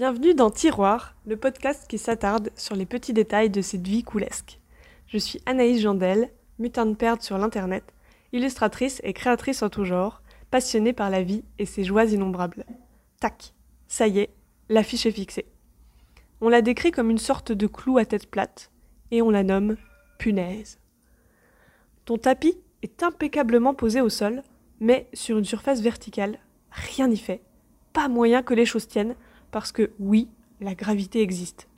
Bienvenue dans Tiroir, le podcast qui s'attarde sur les petits détails de cette vie coulesque. Je suis Anaïs Jandel, mutin de perte sur l'internet, illustratrice et créatrice en tout genre, passionnée par la vie et ses joies innombrables. Tac, ça y est, l'affiche est fixée. On la décrit comme une sorte de clou à tête plate, et on la nomme punaise. Ton tapis est impeccablement posé au sol, mais sur une surface verticale, rien n'y fait. Pas moyen que les choses tiennent, parce que oui, la gravité existe.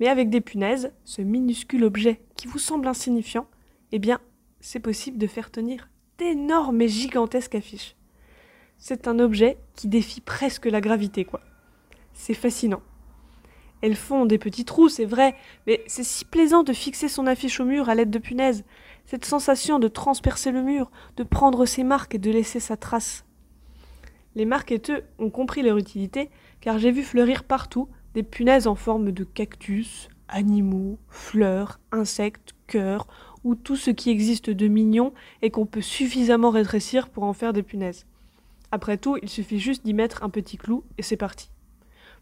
Mais avec des punaises, ce minuscule objet qui vous semble insignifiant, eh bien, c'est possible de faire tenir d'énormes et gigantesques affiches. C'est un objet qui défie presque la gravité, quoi. C'est fascinant. Elles font des petits trous, c'est vrai, mais c'est si plaisant de fixer son affiche au mur à l'aide de punaises. Cette sensation de transpercer le mur, de prendre ses marques et de laisser sa trace. Les marketeux ont compris leur utilité, car j'ai vu fleurir partout des punaises en forme de cactus, animaux, fleurs, insectes, cœurs, ou tout ce qui existe de mignon et qu'on peut suffisamment rétrécir pour en faire des punaises. Après tout, il suffit juste d'y mettre un petit clou et c'est parti.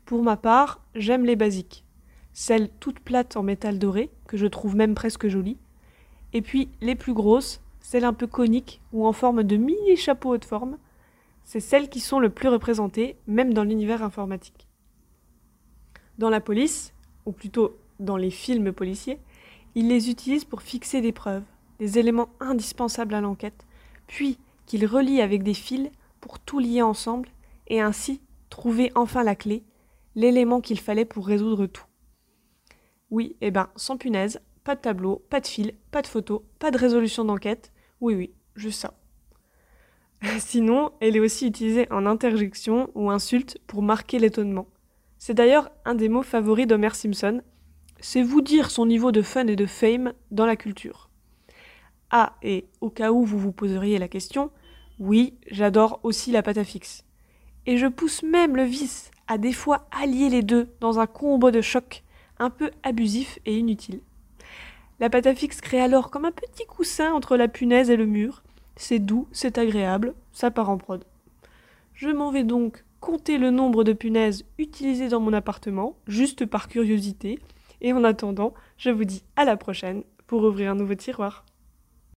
Pour ma part, j'aime les basiques. Celles toutes plates en métal doré, que je trouve même presque jolies. Et puis les plus grosses, celles un peu coniques ou en forme de mini chapeau haute forme. C'est celles qui sont le plus représentées, même dans l'univers informatique. Dans la police, ou plutôt dans les films policiers, ils les utilisent pour fixer des preuves, des éléments indispensables à l'enquête, puis qu'ils relient avec des fils pour tout lier ensemble et ainsi trouver enfin la clé, l'élément qu'il fallait pour résoudre tout. Oui, eh ben, sans punaise, pas de tableau, pas de fil, pas de photo, pas de résolution d'enquête. Oui, oui, juste ça. Sinon, elle est aussi utilisée en interjection ou insulte pour marquer l'étonnement. C'est d'ailleurs un des mots favoris d'Homer Simpson. C'est vous dire son niveau de fun et de fame dans la culture. Ah, et au cas où vous vous poseriez la question, oui, j'adore aussi la pâte à fixe. Et je pousse même le vice à des fois allier les deux dans un combo de choc un peu abusif et inutile. La pâte à fixe crée alors comme un petit coussin entre la punaise et le mur. C'est doux, c'est agréable, ça part en prod. Je m'en vais donc compter le nombre de punaises utilisées dans mon appartement, juste par curiosité, et en attendant, je vous dis à la prochaine pour ouvrir un nouveau tiroir.